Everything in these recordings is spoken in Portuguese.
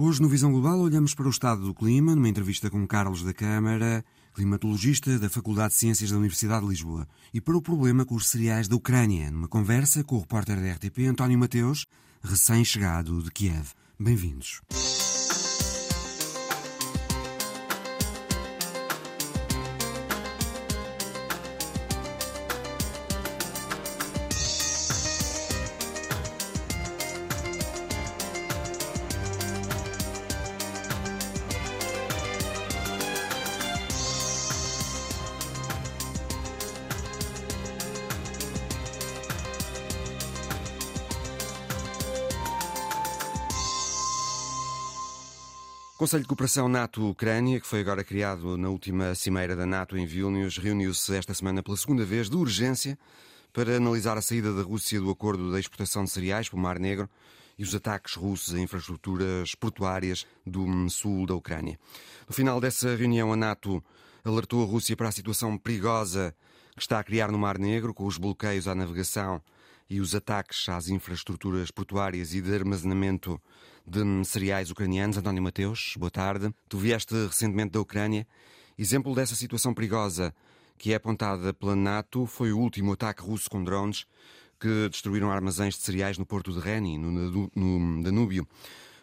Hoje, no Visão Global, olhamos para o estado do clima, numa entrevista com Carlos da Câmara, climatologista da Faculdade de Ciências da Universidade de Lisboa, e para o problema com os cereais da Ucrânia, numa conversa com o repórter da RTP, António Mateus, recém-chegado de Kiev. Bem-vindos. Conselho de Cooperação NATO-Ucrânia, que foi agora criado na última cimeira da NATO em Vilnius, reuniu-se esta semana pela segunda vez, de urgência, para analisar a saída da Rússia do acordo da exportação de cereais pelo Mar Negro e os ataques russos a infraestruturas portuárias do sul da Ucrânia. No final dessa reunião, a NATO alertou a Rússia para a situação perigosa que está a criar no Mar Negro, com os bloqueios à navegação e os ataques às infraestruturas portuárias e de armazenamento de cereais ucranianos. António Mateus, boa tarde. Tu vieste recentemente da Ucrânia. Exemplo dessa situação perigosa que é apontada pela NATO foi o último ataque russo com drones que destruíram armazéns de cereais no porto de Reni, no, Danúbio,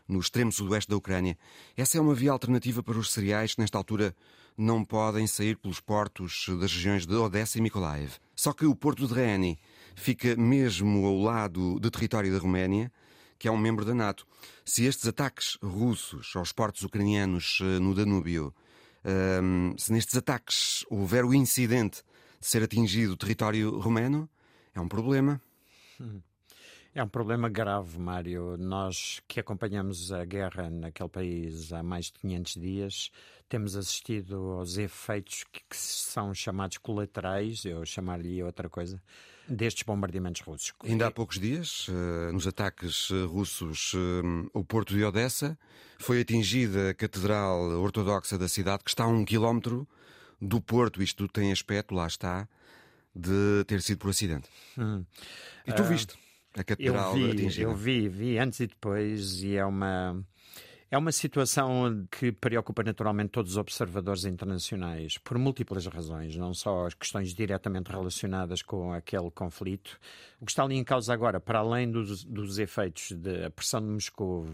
no extremo sudoeste da Ucrânia. Essa é uma via alternativa para os cereais que, nesta altura, não podem sair pelos portos das regiões de Odessa e Mykolaiv. Só que o porto de Reni fica mesmo ao lado do território da Roménia, que é um membro da NATO. Se estes ataques russos aos portos ucranianos eh, no Danúbio, ehm, se nestes ataques houver o incidente de ser atingido o território romeno, é um problema. É um problema grave, Mário. Nós que acompanhamos a guerra naquele país há mais de 500 dias, temos assistido aos efeitos que, que são chamados colaterais, eu chamar-lhe outra coisa, destes bombardeamentos russos. Ainda há poucos dias, eh, nos ataques eh, russos eh, porto de Odessa, foi atingida a Catedral Ortodoxa da cidade, que está a um quilómetro do porto. Isto tem aspecto, lá está, de ter sido por acidente. Hum. E tu uh, viste a Catedral eu vi, atingida? Eu vi, vi antes e depois, e é uma é uma situação que preocupa naturalmente todos os observadores internacionais, por múltiplas razões, não só as questões diretamente relacionadas com aquele conflito. O que está ali em causa agora, para além dos, dos efeitos da pressão de Moscou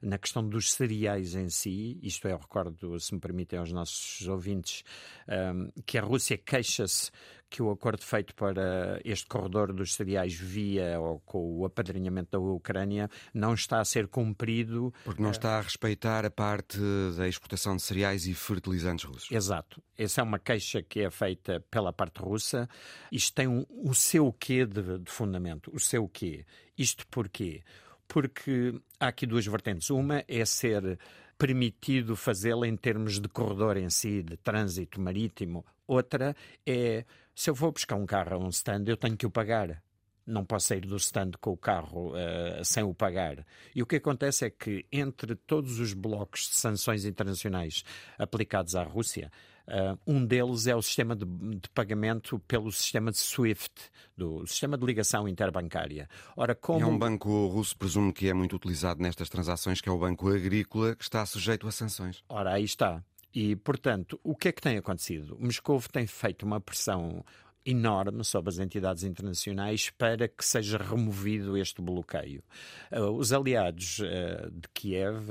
na questão dos cereais em si, isto é, eu recordo, se me permitem aos nossos ouvintes, um, que a Rússia queixa-se que o acordo feito para este corredor dos cereais via ou com o apadrinhamento da Ucrânia não está a ser cumprido. Porque não está a respeitar a parte da exportação de cereais e fertilizantes russos. Exato. Essa é uma queixa que é feita pela parte russa. Isto tem um, o seu quê de, de fundamento? O seu quê? Isto porquê? Porque há aqui duas vertentes. Uma é ser permitido fazê-la em termos de corredor em si, de trânsito marítimo. Outra é se eu vou buscar um carro a um stand, eu tenho que o pagar. Não posso sair do stand com o carro uh, sem o pagar. E o que acontece é que, entre todos os blocos de sanções internacionais aplicados à Rússia, Uh, um deles é o sistema de, de, pagamento pelo sistema de SWIFT, do sistema de ligação interbancária. Ora, como... É um banco russo, presumo que é muito utilizado nestas transações, que é o Banco Agrícola, que está sujeito a sanções. Ora, aí está. E, portanto, o que é que tem acontecido? Moscou tem feito uma pressão enorme sobre as entidades internacionais para que seja removido este bloqueio. Uh, os aliados uh, de Kiev,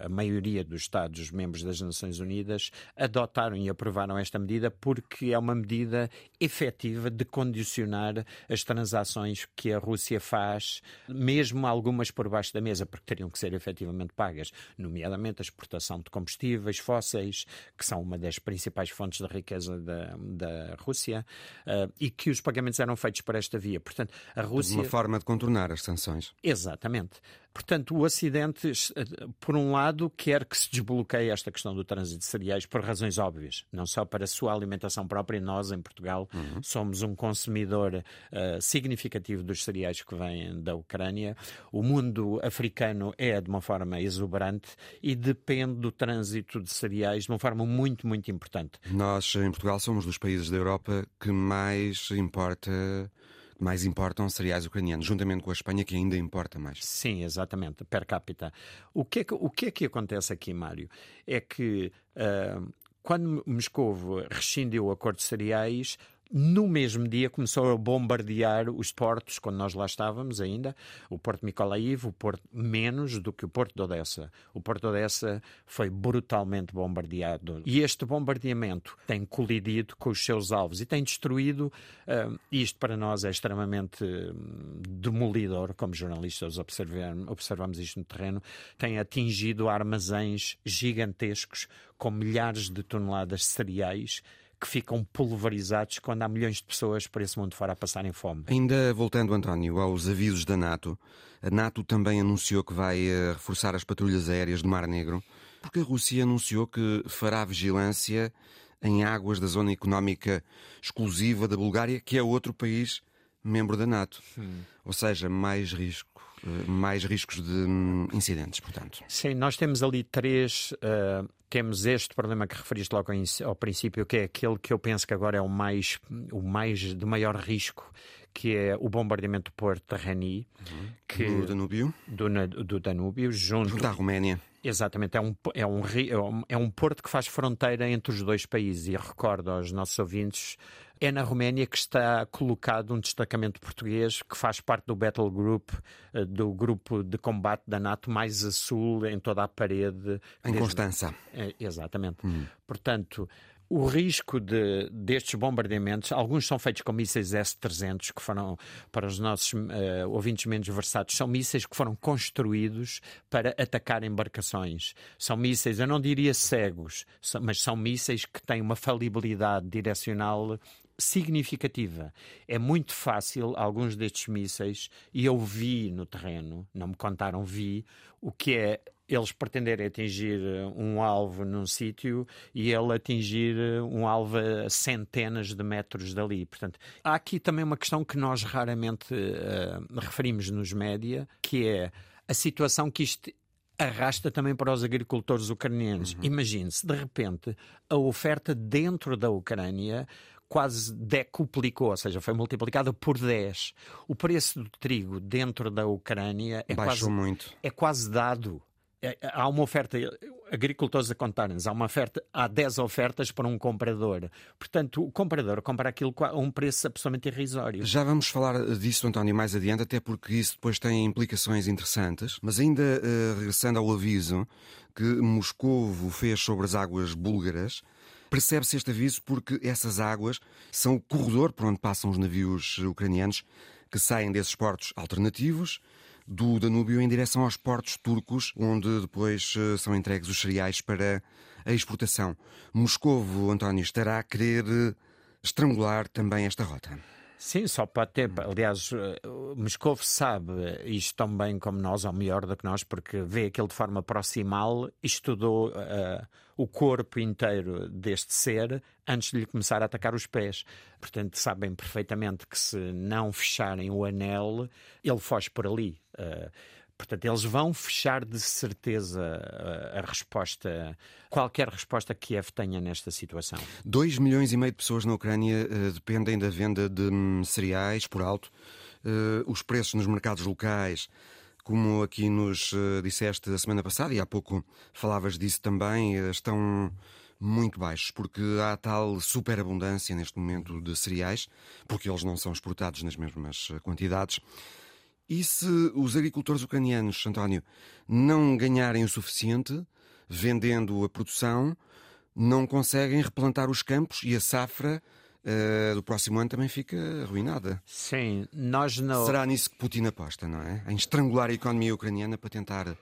a maioria dos Estados membros das Nações Unidas, adotaram e aprovaram esta medida porque é uma medida efetiva de condicionar as transações que a Rússia faz, mesmo algumas por baixo da mesa, porque teriam que ser efetivamente pagas, nomeadamente a exportação de combustíveis fósseis, que são uma das principais fontes da riqueza da, da Rússia uh, e que os pagamentos eram feitos por esta via. Portanto, a Rússia. Uma forma de contornar as sanções. Exatamente. Portanto, o Ocidente, por um lado, quer que se desbloqueie esta questão do trânsito de cereais por razões óbvias, não só para a sua alimentação própria. Nós, em Portugal, uhum. somos um consumidor uh, significativo dos cereais que vêm da Ucrânia. O mundo africano é de uma forma exuberante e depende do trânsito de cereais de uma forma muito, muito importante. Nós, em Portugal, somos dos países da Europa que mais importa mais importam cereais ucranianos, juntamente com a Espanha, que ainda importa mais. Sim, exatamente, per capita. O que é que, o que, é que acontece aqui, Mário? É que uh, quando Moscou rescindiu o acordo de cereais, no mesmo dia começou a bombardear os portos, quando nós lá estávamos ainda, o Porto de Mykolaiv, o Porto menos do que o Porto de Odessa. O Porto de Odessa foi brutalmente bombardeado. E este bombardeamento tem colidido com os seus alvos e tem destruído, uh, isto para nós é extremamente hum, demolidor, como jornalistas observamos, observamos isto no terreno, tem atingido armazéns gigantescos com milhares de toneladas de cereais que ficam pulverizados quando há milhões de pessoas por esse mundo fora a passarem fome. Ainda voltando, António, aos avisos da NATO, a NATO também anunciou que vai eh, reforçar as patrulhas aéreas do Mar Negro, porque a Rússia anunciou que fará vigilância em águas da zona económica exclusiva da Bulgária, que é outro país membro da NATO. Hum. Ou seja, mais risco eh, mais riscos de hum, incidentes, portanto. Sim, nós temos ali três. Uh, temos este problema que referiste logo ao princípio, que é aquele que eu penso que agora é o mais, o mais de maior risco, que é o bombardeamento do porto de Reni. Uhum. Que, do Danúbio. Do, do Danúbio, junto, junto à Roménia. Exatamente, é um, é, é, um, é um porto que faz fronteira entre os dois países e recordo aos nossos ouvintes é na Roménia que está colocado um destacamento português que faz parte do Battle Group, eh, do grupo de combate da NATO mais a sul, em toda a parede. Em desde... Constança. É, exatamente. Hum. Portanto, o risco de, destes bombardeamentos, alguns são feitos com mísseis S-300, que foram, para os nossos uh, ouvintes menos versados, são mísseis que foram construídos para atacar embarcações. São mísseis, eu não diria cegos, mas são mísseis que têm uma falibilidade direcional significativa. É muito fácil alguns destes mísseis, e eu vi no terreno, não me contaram, vi, o que é eles pretenderem atingir eh, um alvo num sítio e ele atingir eh, um alvo a centenas de metros dali. Portanto, há aqui também uma questão que nós raramente uh, referimos nos média, que é a situação que isto arrasta também para os agricultores ucranianos. Uhum. Imagine-se, de repente, a oferta dentro da Ucrânia quase decuplicou, ou seja, foi multiplicada por 10. O preço do trigo dentro da Ucrânia é, Baixou quase, muito. é quase dado. É, há uma oferta, agricultores a contarem-nos, há uma oferta, há 10 ofertas para um comprador. Portanto, o comprador compra aquilo a um preço absolutamente irrisório. Já vamos falar disso, António, mais adiante, até porque isso depois tem implicações interessantes. Mas ainda uh, regressando ao aviso que Moscovo fez sobre as águas búlgaras, Percebe-se este aviso porque essas águas são o corredor por onde passam os navios ucranianos que saem desses portos alternativos do Danúbio em direção aos portos turcos, onde depois eh, são entregues os cereais para a exportação. Moscovo, António, estará a querer eh, estrangular também esta rota. Sim, só pode ter. Aliás, eh, Moscou sabe isto tão bem como nós, ou melhor do que nós, porque vê aquilo de forma proximal, estudou uh, o corpo inteiro deste ser antes de lhe começar a atacar os pés. Portanto, sabem perfeitamente que se não fecharem o anel, ele foge por ali. Uh, Portanto, eles vão fechar de certeza a, a, resposta, qualquer resposta que Kiev tenha nesta situação. 2 milhões e meio de pessoas na Ucrânia uh, dependem da venda de um, cereais por alto. Uh, os preços nos mercados locais, como aqui nos disseste a semana passada, e há pouco falavas disso também, estão muito baixos, porque há tal superabundância neste momento de cereais, porque eles não são exportados nas mesmas quantidades. E se os agricultores ucranianos, António, não ganharem o suficiente vendendo a produção, não conseguem replantar os campos e a safra uh, do próximo ano também fica arruinada. Sim, nós não. Será nisso que Putin aposta, não é? Em estrangular a economia ucraniana para tentar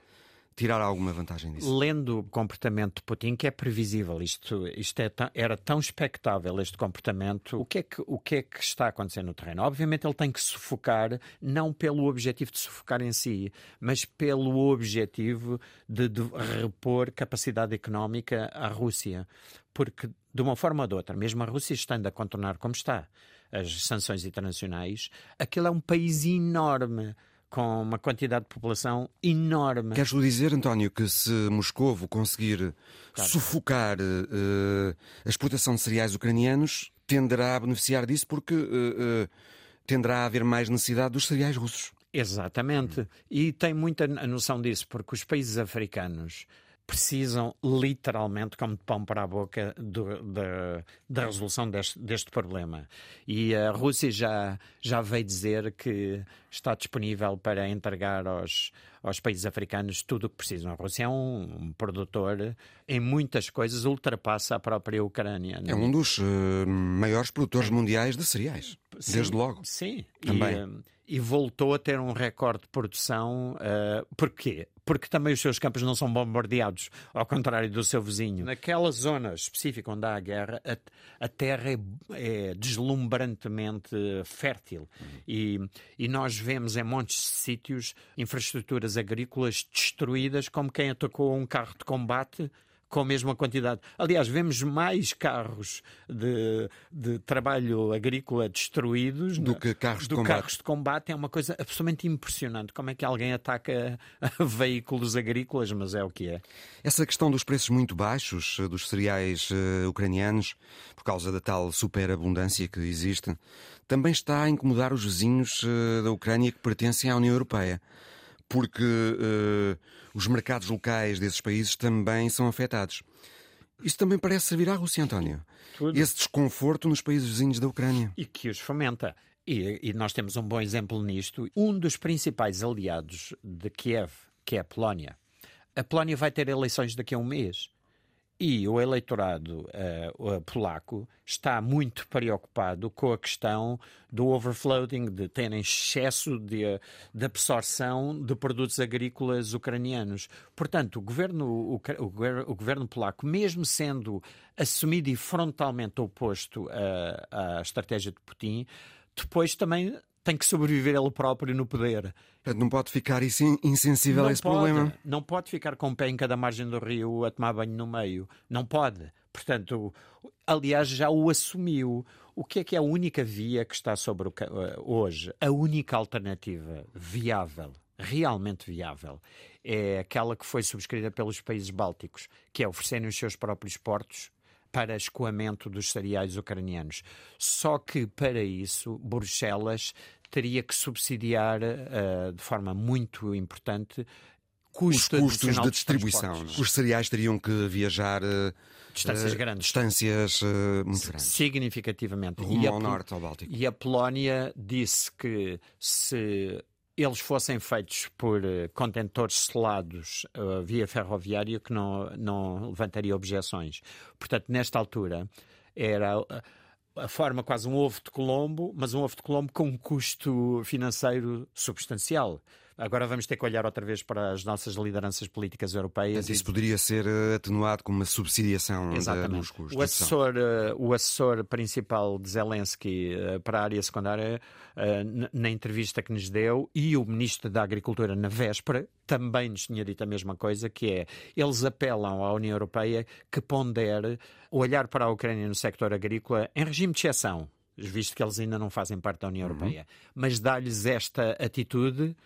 tirar alguma vantagem disso? Lendo o comportamento de Putin, que é previsível, isto, isto é era tão expectável, este comportamento, o que, é que, o que é que está acontecendo no terreno? Obviamente ele tem que sufocar, não pelo objetivo de sufocar em si, mas pelo objetivo de, de repor capacidade económica à Rússia. Porque, de uma forma ou de outra, mesmo a Rússia estando a contornar como está as sanções internacionais, aquele é um país enorme com uma quantidade de população enorme. Queres dizer, António, que se Moscovo conseguir claro. sufocar uh, a exportação de cereais ucranianos, tenderá a beneficiar disso porque uh, uh, tenderá a haver mais necessidade dos cereais russos. Exatamente. E tem muita noção disso, porque os países africanos precisam literalmente, como de pão para a boca, do, da, da resolução deste, deste, problema. E a Rússia já, já veio dizer que está disponível para entregar aos, aos países africanos tudo o que precisam. A Rússia é um, um produtor, em muitas coisas, ultrapassa a própria Ucrânia. É um dos uh, maiores produtores mundiais de cereais, sim, desde logo. Sim, também. E, uh, e voltou a ter um recorde de produção. Uh, porquê? Porque também os seus campos não são bombardeados, ao contrário do seu vizinho. Naquela zona específica onde há a guerra, a, a terra é, é, deslumbrantemente fértil. E, e nós vemos em montes de sítios infraestruturas agrícolas destruídas, como quem atacou um carro de combate com a mesma quantidade. Aliás, vemos mais carros de, de trabalho agrícola destruídos do que carros, do de, combate. carros de combate. É uma coisa absolutamente impressionante. Como é que alguém ataca veículos agrícolas, mas é o que é. Essa questão dos preços muito baixos eh, dos cereais uh, ucranianos, por causa da tal superabundância que existe, também está a incomodar os vizinhos uh, da Ucrânia que pertencem à União Europeia. Porque. Uh, os mercados locais desses países também são afetados. Isso também parece servir à Rússia, António. Tudo. Esse desconforto nos países vizinhos da Ucrânia. E que os fomenta. E, e, nós temos um bom exemplo nisto. Um dos principais aliados de Kiev, que é a Polónia. A Polónia vai ter eleições daqui a um mês. E o eleitorado uh, polaco está muito preocupado com a questão do overfloading, de ter excesso de, de absorção de produtos agrícolas ucranianos. Portanto, o governo, o, o, o governo polaco, mesmo sendo assumido e frontalmente oposto à, à estratégia de Putin, depois também tem que sobreviver ele próprio no poder. Não pode ficar insensível não a esse pode, problema. Não pode ficar com o pé em cada margem do rio a tomar banho no meio. Não pode. Portanto, aliás, já o assumiu. O que é que é a única via que está sobre o, hoje? A única alternativa viável, realmente viável, é aquela que foi subscrita pelos países bálticos, que é oferecerem os seus próprios portos para escoamento dos cereais ucranianos. Só que, para isso, Bruxelas teria que subsidiar uh, de forma muito importante custo os custos de distribuição. De Os cereais teriam que viajar uh, distâncias grandes, distâncias uh, muito grandes, significativamente. Rumo ao norte, ao Báltico. E a Polónia disse que se eles fossem feitos por uh, contentores selados uh, via ferroviária que não, não levantaria objeções. Portanto, nesta altura, era a, a forma quase um ovo de Colombo, mas um ovo de Colombo com um custo financeiro substancial. Agora vamos ter que olhar outra vez para as nossas lideranças políticas europeias. Mas isso e... poderia ser eh, atenuado com uma subsidiação Exatamente. dos custos. O assessor, eh, o assessor principal de Zelensky eh, para a área secundária, na entrevista que nos deu, e o ministro da Agricultura na véspera, também nos tinha dito a mesma coisa, que é, eles apelam à União Europeia que pondere olhar para a Ucrânia no sector agrícola em regime de exceção, visto que eles ainda não fazem parte da União uhum. Europeia, mas dá-lhes esta atitude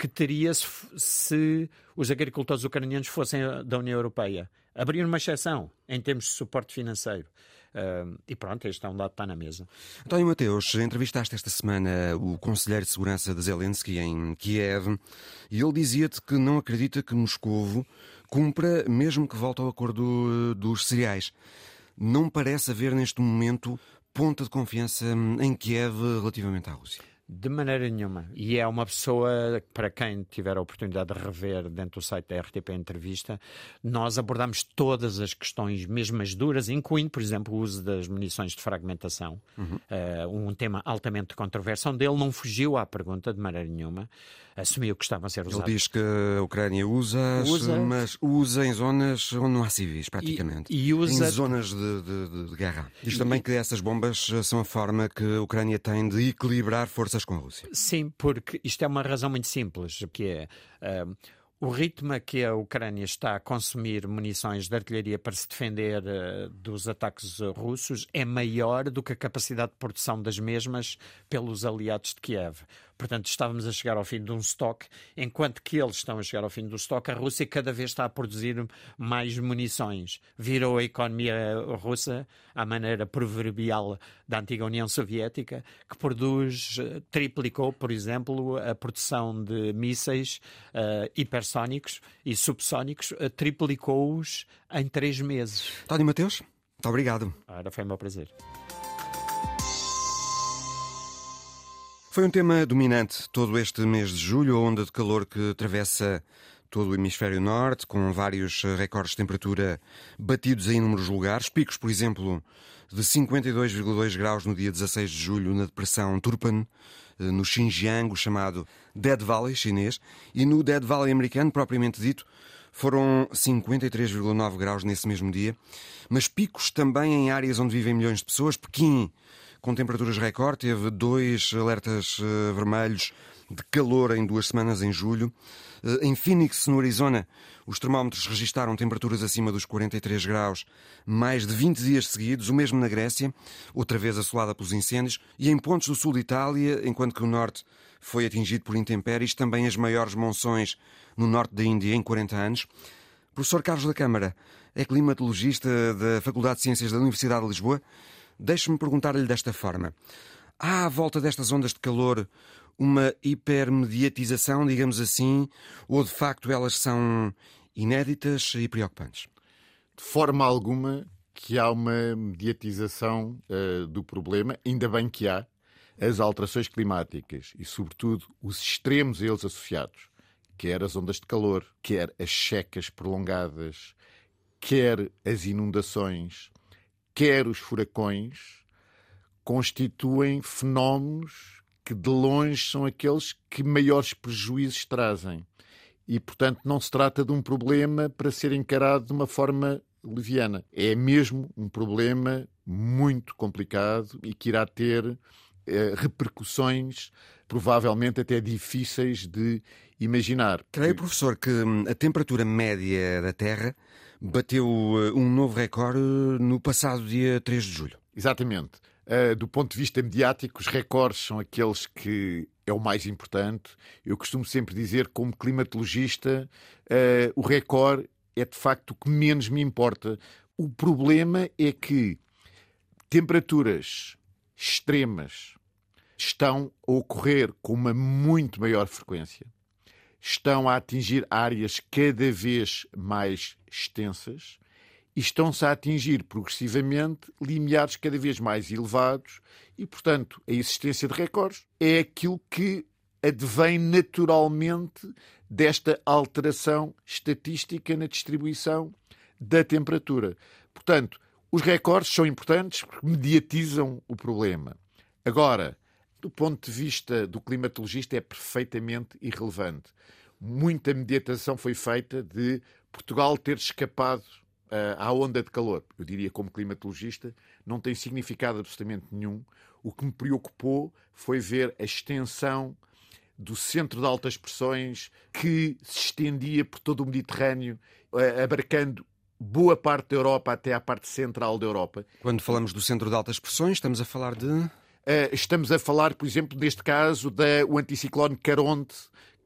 que teria se, se, os agricultores ucranianos fossem da União Europeia. Abrir uma exceção em termos de suporte financeiro. Uh, e pronto, este é um dado que está na mesa. António Mateus, entrevistaste esta semana o Conselheiro de Segurança de Zelensky em Kiev e ele dizia-te que não acredita que Moscovo cumpra mesmo que volte ao acordo dos cereais. Não parece haver neste momento ponta de confiança em Kiev relativamente à Rússia. De maneira nenhuma. E é uma pessoa, para quem tiver a oportunidade de rever dentro do site da RTP Entrevista, nós abordamos todas as questões, mesmo as duras, incluindo, por exemplo, o uso das munições de fragmentação, uhum. uh, um tema altamente controverso, onde ele não fugiu à pergunta de maneira nenhuma assumiu que estavam a ser usados. Ele diz que a Ucrânia usa, usa, mas usa em zonas onde não há civis, praticamente. E, e usa... Em zonas de, de, de guerra. Diz e, também que essas bombas são a forma que a Ucrânia tem de equilibrar forças com a Rússia. Sim, porque isto é uma razão muito simples, que é... Uh, o ritmo que a Ucrânia está a consumir munições de artilharia para se defender uh, dos ataques russos é maior do que a capacidade de produção das mesmas pelos aliados de Kiev. Portanto, estávamos a chegar ao fim de um estoque, enquanto que eles estão a chegar ao fim do estoque, a Rússia cada vez está a produzir mais munições. Virou a economia russa à maneira proverbial da antiga União Soviética, que produz, eh, triplicou, por exemplo, a produção de mísseis uh, hipersónicos e subsónicos, uh, triplicou-os em três meses. Tony Mateus, muito obrigado. Ora, foi meu prazer. Foi um tema dominante todo este mês de julho, a onda de calor que atravessa todo o hemisfério norte, com vários recordes de temperatura batidos em inúmeros lugares. Picos, por exemplo, de 52,2 graus no dia 16 de julho na depressão Turpan, eh, no Xinjiang, o chamado Dead Valley chinês, e no Dead Valley americano, propriamente dito, foram 53,9 graus nesse mesmo dia, mas picos também em áreas onde vivem milhões de pessoas. Pequim, com temperaturas recorde, teve dois alertas uh, vermelhos de calor em duas semanas em julho. Uh, em Phoenix, no Arizona, os termómetros registaram temperaturas acima dos 43 graus mais de 20 dias seguidos, o mesmo na Grécia, outra vez assolada pelos incêndios, e em pontos do sul de Itália, enquanto que o norte foi atingido por intempéries, também as maiores monções no norte da Índia em 40 anos. Professor Carlos da Câmara é climatologista da Faculdade de Ciências da Universidade de Lisboa. Deixe-me perguntar-lhe desta forma: há à volta destas ondas de calor uma hipermediatização, digamos assim, ou de facto elas são inéditas e preocupantes? De forma alguma que há uma mediatização uh, do problema, ainda bem que há, as alterações climáticas e, sobretudo, os extremos a eles associados, quer as ondas de calor, quer as secas prolongadas, quer as inundações, quer os furacões, constituem fenómenos que de longe são aqueles que maiores prejuízos trazem. E, portanto, não se trata de um problema para ser encarado de uma forma leviana. É mesmo um problema muito complicado e que irá ter eh, repercussões provavelmente até difíceis de imaginar. Creio, professor, que hum, a temperatura média da Terra bateu eh, um novo recorde no passado dia 3 de julho. Exatamente. Uh, do ponto de vista mediático, os recordes são aqueles que é o mais importante. Eu costumo sempre dizer, como climatologista, o recorde é de facto o que menos me importa. O problema é que temperaturas extremas estão a ocorrer com uma muito maior frequência, estão a atingir áreas cada vez mais extensas e estão-se a atingir progressivamente limiares cada vez mais elevados e, portanto, a existência de recordes é aquilo que advém naturalmente desta alteração estatística na distribuição da temperatura. Portanto, os recordes são importantes porque mediatizam o problema. Agora, do ponto de vista do climatologista, é perfeitamente irrelevante. Muita mediatação foi feita de Portugal ter escapado uh, à onda de calor. Eu diria, como climatologista, não tem significado absolutamente nenhum. O que me preocupou foi ver a extensão do centro de altas pressões que se estendia por todo o Mediterrâneo, uh, abarcando boa parte da Europa até à parte central da Europa. Quando falamos do centro de altas pressões, estamos a falar de. Uh, estamos a falar, por exemplo, neste caso, do anticiclone Caronte,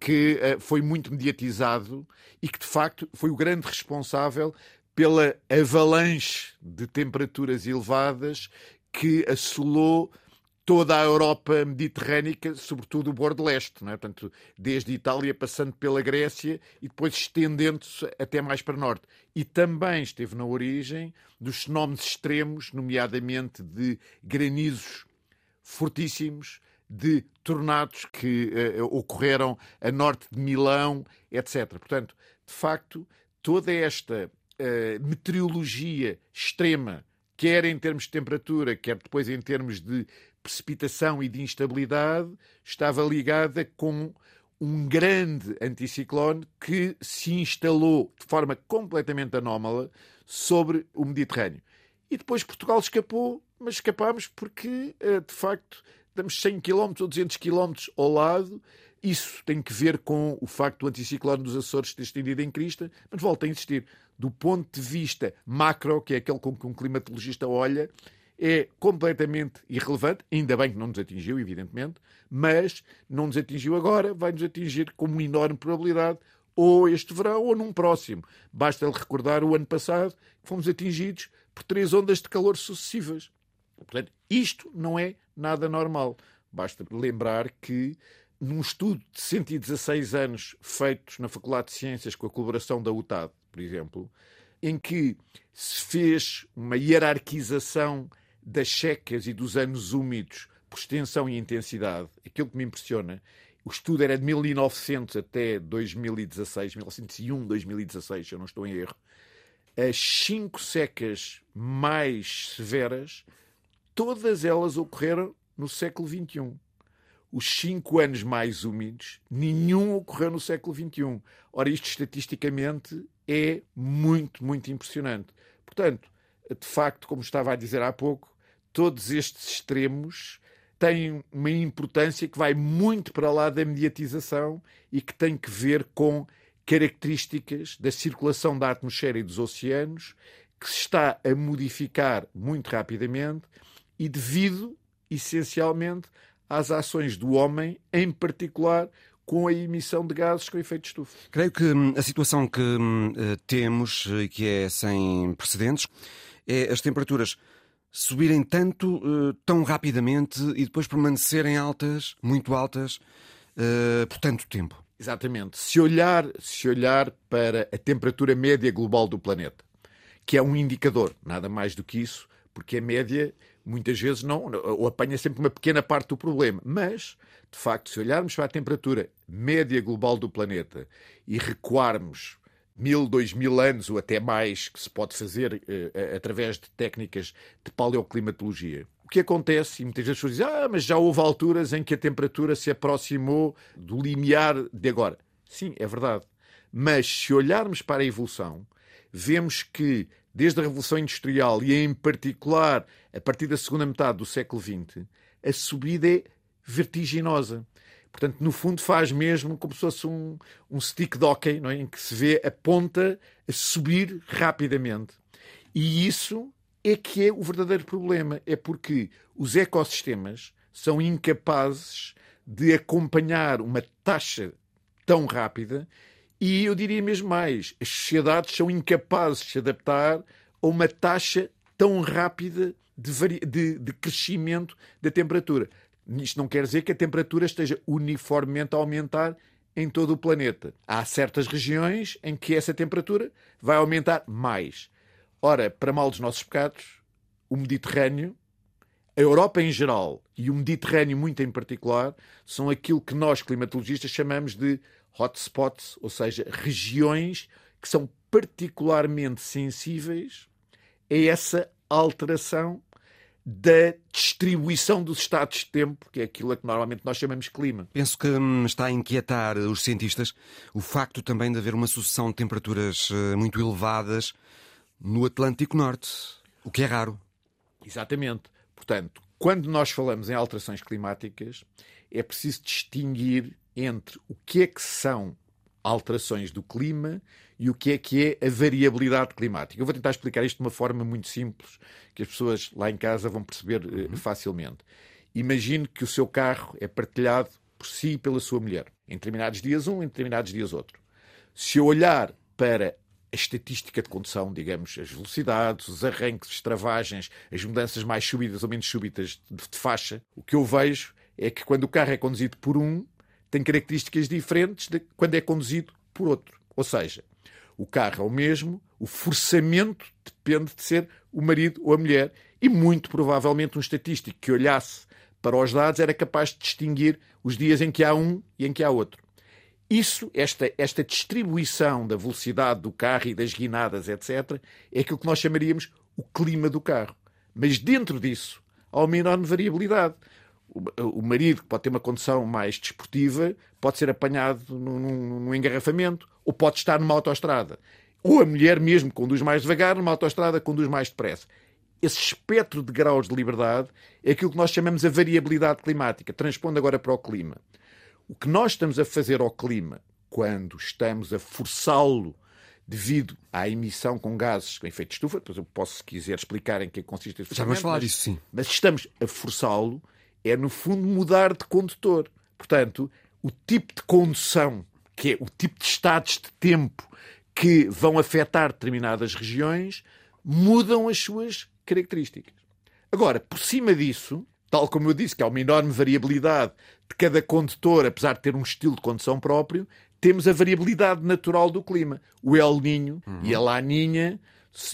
que uh, foi muito mediatizado e que, de facto, foi o grande responsável pela avalanche de temperaturas elevadas que assolou toda a Europa mediterrânica, sobretudo o bordo leste, não é? Portanto, desde Itália, passando pela Grécia e depois estendendo-se até mais para norte. E também esteve na origem dos fenómenos extremos, nomeadamente de granizos fortíssimos, de tornados que uh, ocorreram a norte de Milão, etc. Portanto, de facto, toda esta uh, meteorologia extrema, quer em termos de temperatura, quer depois em termos de precipitação e de instabilidade, estava ligada com um grande anticiclone que se instalou de forma completamente anómala sobre o Mediterrâneo. E depois Portugal escapou, mas escapámos porque, eh, de facto, estamos 100 km ou 200 km ao lado. Isso tem que ver com o facto do anticiclone dos Açores ter estendido em crista, mas volta a insistir. Do ponto de vista macro, que é aquele com que um climatologista olha, é completamente irrelevante, ainda bem que não nos atingiu, evidentemente, mas não nos atingiu agora, vai nos atingir com uma enorme probabilidade ou este verão ou num próximo. Basta recordar o ano passado que fomos atingidos por três ondas de calor sucessivas. Portanto, isto não é nada normal. Basta lembrar que num estudo de 116 anos feitos na Faculdade de Ciências com a colaboração da UTAD, por exemplo, em que se fez uma hierarquização das secas e dos anos úmidos por extensão e intensidade, aquilo que me impressiona, o estudo era de 1900 até 2016, 1901, 2016, se eu não estou em erro, as cinco secas mais severas, todas elas ocorreram no século XXI. Os cinco anos mais úmidos, nenhum ocorreu no século XXI. Ora, isto estatisticamente é muito, muito impressionante. Portanto, de facto, como estava a dizer há pouco, todos estes extremos têm uma importância que vai muito para lá da mediatização e que tem que ver com características da circulação da atmosfera e dos oceanos que se está a modificar muito rapidamente e devido, essencialmente, às ações do homem, em particular com a emissão de gases com efeito de estufa. Creio que hum, a situação que hum, eh, temos e que é sem precedentes é as temperaturas subirem tanto, uh, tão rapidamente e depois permanecerem altas, muito altas, uh, por tanto tempo. Exatamente. Se olhar, se olhar para a temperatura média global do planeta, que é um indicador, nada mais do que isso, porque a média muitas vezes não, ou apanha sempre uma pequena parte do problema, mas de facto, se olharmos para a temperatura média global do planeta e recuarmos mil, dois mil anos ou até mais que se pode fazer uh, através de técnicas de paleoclimatologia. O que acontece, e muitas vezes as pessoas dizem, ah, mas já houve alturas em que a temperatura se aproximou do limiar de agora. Sim, é verdade. Mas se olharmos para a evolução, vemos que desde a Revolução Industrial e em particular a partir da segunda metade do século XX, a subida é vertiginosa. Portanto, no fundo, faz mesmo como se fosse um, um stick de hockey, é? em que se vê a ponta a subir rapidamente. E isso é que é o verdadeiro problema. É porque os ecossistemas são incapazes de acompanhar uma taxa tão rápida e eu diria mesmo mais: as sociedades são incapazes de se adaptar a uma taxa tão rápida de, de, de crescimento da temperatura. Isto não quer dizer que a temperatura esteja uniformemente a aumentar em todo o planeta. Há certas regiões em que essa temperatura vai aumentar mais. Ora, para mal dos nossos pecados, o Mediterrâneo, a Europa em geral e o Mediterrâneo muito em particular, são aquilo que nós climatologistas chamamos de hotspots, ou seja, regiões que são particularmente sensíveis a essa alteração da distribuição dos estados de tempo, que é aquilo a que normalmente nós chamamos de clima. Penso que hum, está a inquietar os cientistas o facto também de haver uma sucessão de temperaturas eh, muito elevadas no Atlântico Norte, o que é raro. Exatamente. Portanto, quando nós falamos em alterações climáticas, é preciso distinguir entre o que é que são alterações do clima e o que é que é a variabilidade climática. Eu vou tentar explicar isto de uma forma muito simples, que as pessoas lá em casa vão perceber uh, uhum. facilmente. Imagine que o seu carro é partilhado por si e pela sua mulher. Em determinados dias um, em determinados dias outro. Se eu olhar para a estatística de condução, digamos, as velocidades, os arranques, as travagens, as mudanças mais súbitas ou menos súbitas de faixa, o que eu vejo é que quando o carro é conduzido por um, tem características diferentes de quando é conduzido por outro. Ou seja, o carro é o mesmo, o forçamento depende de ser o marido ou a mulher. E muito provavelmente um estatístico que olhasse para os dados era capaz de distinguir os dias em que há um e em que há outro. Isso, esta, esta distribuição da velocidade do carro e das guinadas, etc., é aquilo que nós chamaríamos o clima do carro. Mas dentro disso há uma enorme variabilidade o, marido, que pode ter uma condição mais desportiva, pode ser apanhado num, num engarrafamento ou pode estar numa autoestrada. Ou a mulher, mesmo conduz mais devagar, numa autoestrada conduz mais depressa. Esse espectro de graus de liberdade é aquilo que nós chamamos a variabilidade climática. Transpondo agora para o clima. O que nós estamos a fazer ao clima quando estamos a forçá-lo devido à emissão com gases com efeito de estufa. Depois eu posso, se quiser, explicar em que consiste esse Já vamos falar disso, sim. Mas estamos a forçá-lo, é no fundo mudar de condutor. Portanto, o tipo de condução, que é o tipo de estados de tempo que vão afetar determinadas regiões, mudam as suas características. Agora, por cima disso, tal como eu disse, que há uma enorme variabilidade de cada condutor, apesar de ter um estilo de condução próprio, temos a variabilidade natural do clima. O El Ninho uhum. e a Laninha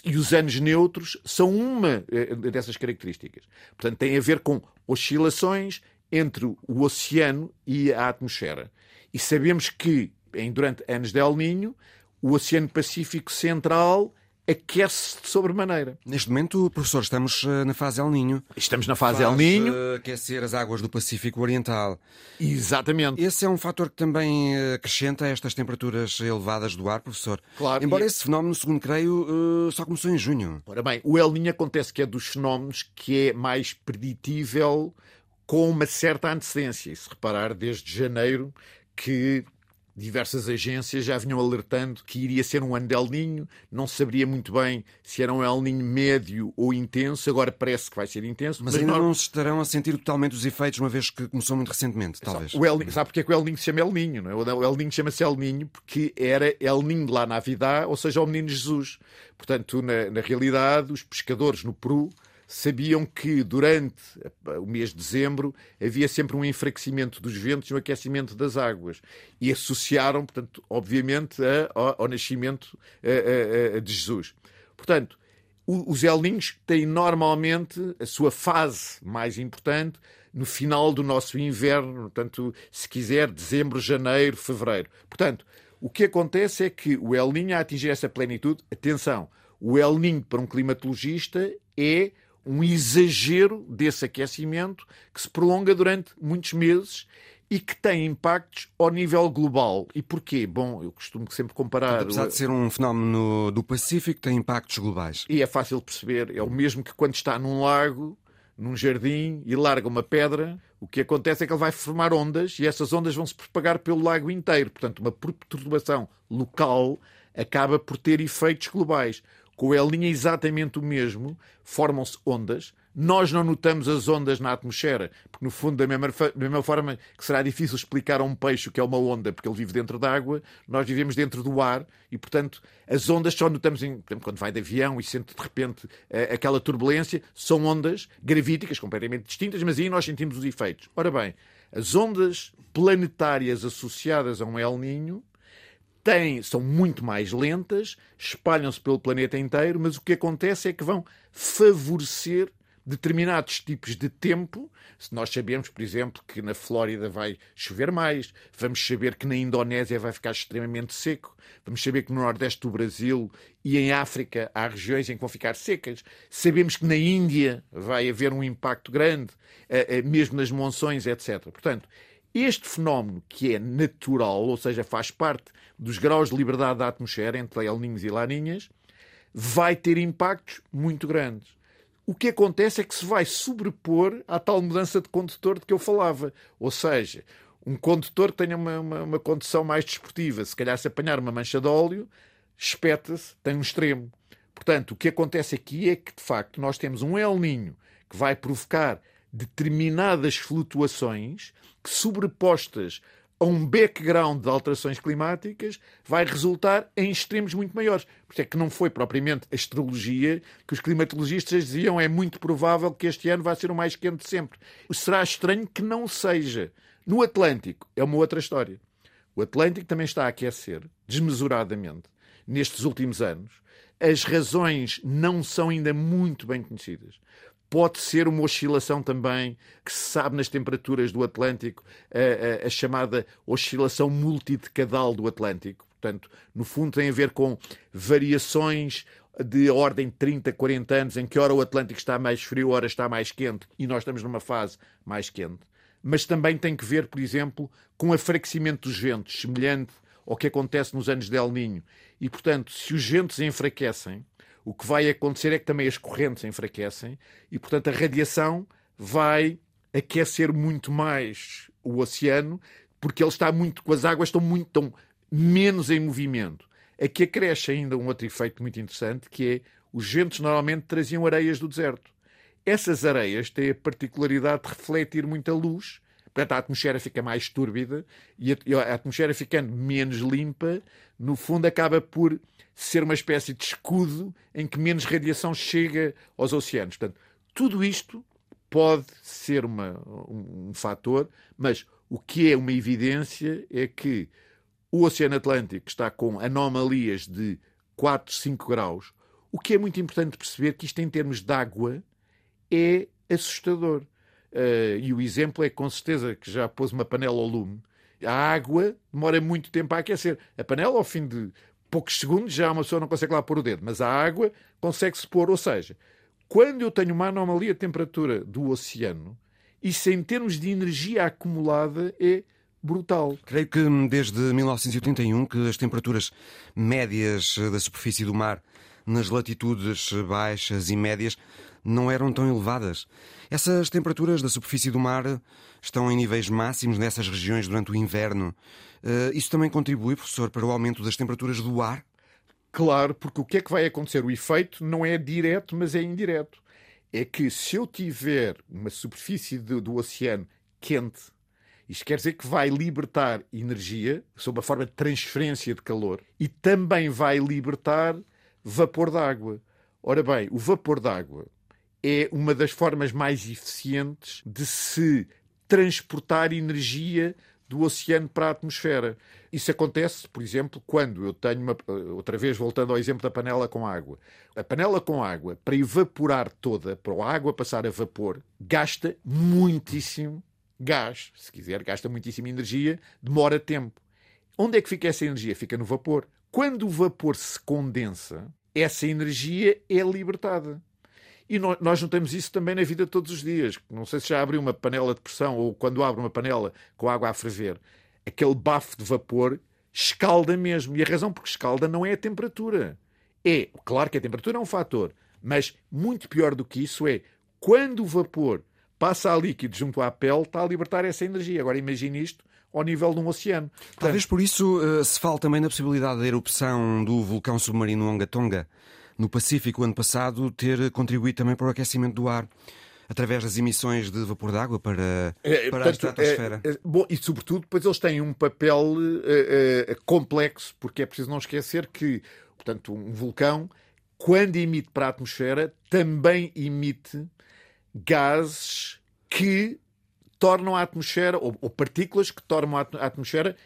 e os anos neutros são uma eh, dessas características. Portanto, tem a ver com oscilações entre o oceano e a atmosfera. E sabemos que, em, durante anos de El Ninho, o Oceano Pacífico Central aquece de sobremaneira. Neste momento, professor, estamos eh, na fase El Ninho. Estamos na fase Faz, El Ninho. Uh, aquecer as águas do Pacífico Oriental. Exatamente. Esse é um fator que também eh, acrescenta estas temperaturas elevadas do ar, professor. Claro. Embora e... esse fenómeno, segundo creio, uh, só começou em junho. Ora bem, o El Ninho acontece que é dos fenómenos que é mais preditível com uma certa antecedência. E se reparar, desde janeiro que diversas agências já vinham alertando que iria ser um ano de El Ninho, não saberia muito bem se era um El Ninho médio ou intenso, agora parece que vai ser intenso. Mas, mas ainda não... se estarão a sentir totalmente os efeitos, uma vez que começou muito recentemente, talvez. O El... Sabe porque é que o El Ninho se chama El Ninho? Não é? O El Ninho chama-se El Ninho porque era El Ninho de lá na Navidad, ou seja, o menino Jesus. Portanto, na, na realidade, os pescadores no Peru sabiam que durante o mês de dezembro havia sempre um enfraquecimento dos ventos e um aquecimento das águas. E associaram, portanto, obviamente, a, ao, ao, nascimento a, a, de Jesus. Portanto, os El Ninhos têm normalmente a sua fase mais importante no final do nosso inverno, portanto, se quiser, dezembro, janeiro, fevereiro. Portanto, o que acontece é que o El Ninho, a atingir essa plenitude, atenção, o El Ninho para um climatologista é um exagero desse aquecimento que se prolonga durante muitos meses e que tem impactos ao nível global. E porquê? Bom, eu costumo sempre comparar. Apesar de ser um fenómeno do Pacífico, tem impactos globais. E é fácil perceber. É o mesmo que quando está num lago, num jardim, e larga uma pedra, o que acontece é que ele vai formar ondas e essas ondas vão se propagar pelo lago inteiro. Portanto, uma perturbação local acaba por ter efeitos globais. Com o El Niño é exatamente o mesmo, formam-se ondas. Nós não notamos as ondas na atmosfera, porque no fundo, da mesma, da mesma forma que será difícil explicar a um peixe o que é uma onda, porque ele vive dentro da água, nós vivemos dentro do ar e, portanto, as ondas só notamos em, quando vai de avião e sente de repente aquela turbulência, são ondas gravíticas completamente distintas, mas aí nós sentimos os efeitos. Ora bem, as ondas planetárias associadas a um El Ninho têm, são muito mais lentas, espalham-se pelo planeta inteiro, mas o que acontece é que vão favorecer determinados tipos de tempo. Se nós sabemos, por exemplo, que na Flórida vai chover mais, vamos saber que na Indonésia vai ficar extremamente seco, vamos saber que no Nordeste do Brasil e em África há regiões em que vão ficar secas, sabemos que na Índia vai haver um impacto grande, eh, eh, mesmo nas monções, etc. Portanto, este fenómeno, que é natural, ou seja, faz parte dos graus de liberdade da atmosfera entre El Ninhos e Laninhas, vai ter impactos muito grandes. O que acontece é que se vai sobrepor à tal mudança de condutor de que eu falava. Ou seja, um condutor que tenha uma, uma, uma condução mais desportiva, se calhar se apanhar uma mancha de óleo, espeta-se, tem um extremo. Portanto, o que acontece aqui é que, de facto, nós temos um El Ninho que vai provocar determinadas flutuações que, sobrepostas a um background de alterações climáticas, vai resultar em extremos muito maiores. Por isso é que não foi propriamente a astrologia que os climatologistas diziam é muito provável que este ano vai ser o mais quente de sempre. Será estranho que não seja. No Atlântico é uma outra história. O Atlântico também está a aquecer desmesuradamente nestes últimos anos. As razões não são ainda muito bem conhecidas pode ser uma oscilação também que se sabe nas temperaturas do Atlântico, a, a, a, chamada oscilação multidecadal do Atlântico. Portanto, no fundo, tem a ver com variações de ordem de 30, 40 anos, em que ora o Atlântico está mais frio, ora está mais quente, e nós estamos numa fase mais quente. Mas também tem que ver, por exemplo, com o afraquecimento dos ventos, semelhante ao que acontece nos anos de El Ninho. E, portanto, se os ventos enfraquecem, o que vai acontecer é que também as correntes enfraquecem e, portanto, a radiação vai aquecer muito mais o oceano porque ele está muito, as águas estão muito, estão menos em movimento. Aqui acresce ainda um outro efeito muito interessante, que é os ventos normalmente traziam areias do deserto. Essas areias têm a particularidade de refletir muita luz, portanto a atmosfera fica mais túrbida e a, atmosfera ficando menos limpa, no fundo acaba por ser uma espécie de escudo em que menos radiação chega aos oceanos. Portanto, tudo isto pode ser uma, um, um fator, mas o que é uma evidência é que o Oceano Atlântico está com anomalias de 4, 5 graus. O que é muito importante perceber que isto, em termos de água, é assustador. Uh, e o exemplo é com certeza que já pôs uma panela ao lume. A água demora muito tempo a aquecer. A panela, ao fim de poucos segundos, já uma pessoa não consegue lá pôr o dedo, mas a água consegue-se pôr. Ou seja, quando eu tenho uma anomalia de temperatura do oceano, isso em termos de energia acumulada é brutal. Creio que desde 1981 que as temperaturas médias da superfície do mar nas latitudes baixas e médias não eram tão elevadas. Essas temperaturas da superfície do mar estão em níveis máximos nessas regiões durante o inverno. Eh, isso também contribui, professor, para o aumento das temperaturas do ar? Claro, porque o que é que vai acontecer? O efeito não é direto, mas é indireto. É que se eu tiver uma superfície do, do oceano quente, isto quer dizer que vai libertar energia sob a forma de transferência de calor e também vai libertar vapor d'água. Ora bem, o vapor d'água é uma das formas mais eficientes de se transportar energia do oceano para a atmosfera. Isso acontece, por exemplo, quando eu tenho uma. Outra vez, voltando ao exemplo da panela com água. A panela com água, para evaporar toda, para a água passar a vapor, gasta muitíssimo gás. Se quiser, gasta muitíssima energia, demora tempo. Onde é que fica essa energia? Fica no vapor. Quando o vapor se condensa, essa energia é libertada. E nós notamos isso também na vida de todos os dias. Não sei se já abriu uma panela de pressão ou quando abre uma panela com água a ferver, aquele bafo de vapor escalda mesmo. E a razão por que escalda não é a temperatura. É, claro que a temperatura é um fator, mas muito pior do que isso é quando o vapor passa a líquido junto à pele, está a libertar essa energia. Agora imagine isto ao nível de um oceano. Talvez por isso uh, se fale também na possibilidade da erupção do vulcão submarino Ongatonga no Pacífico ano passado ter contribuído também para o aquecimento do ar através das emissões de vapor d'água para, é, para portanto, a estratosfera. É, é, bom, e sobretudo, depois eles têm um papel é, complexo, porque é preciso não esquecer que, portanto, um vulcão, quando emite para a atmosfera, também emite gases que tornam a atmosfera, ou, ou partículas que tornam a atmosfera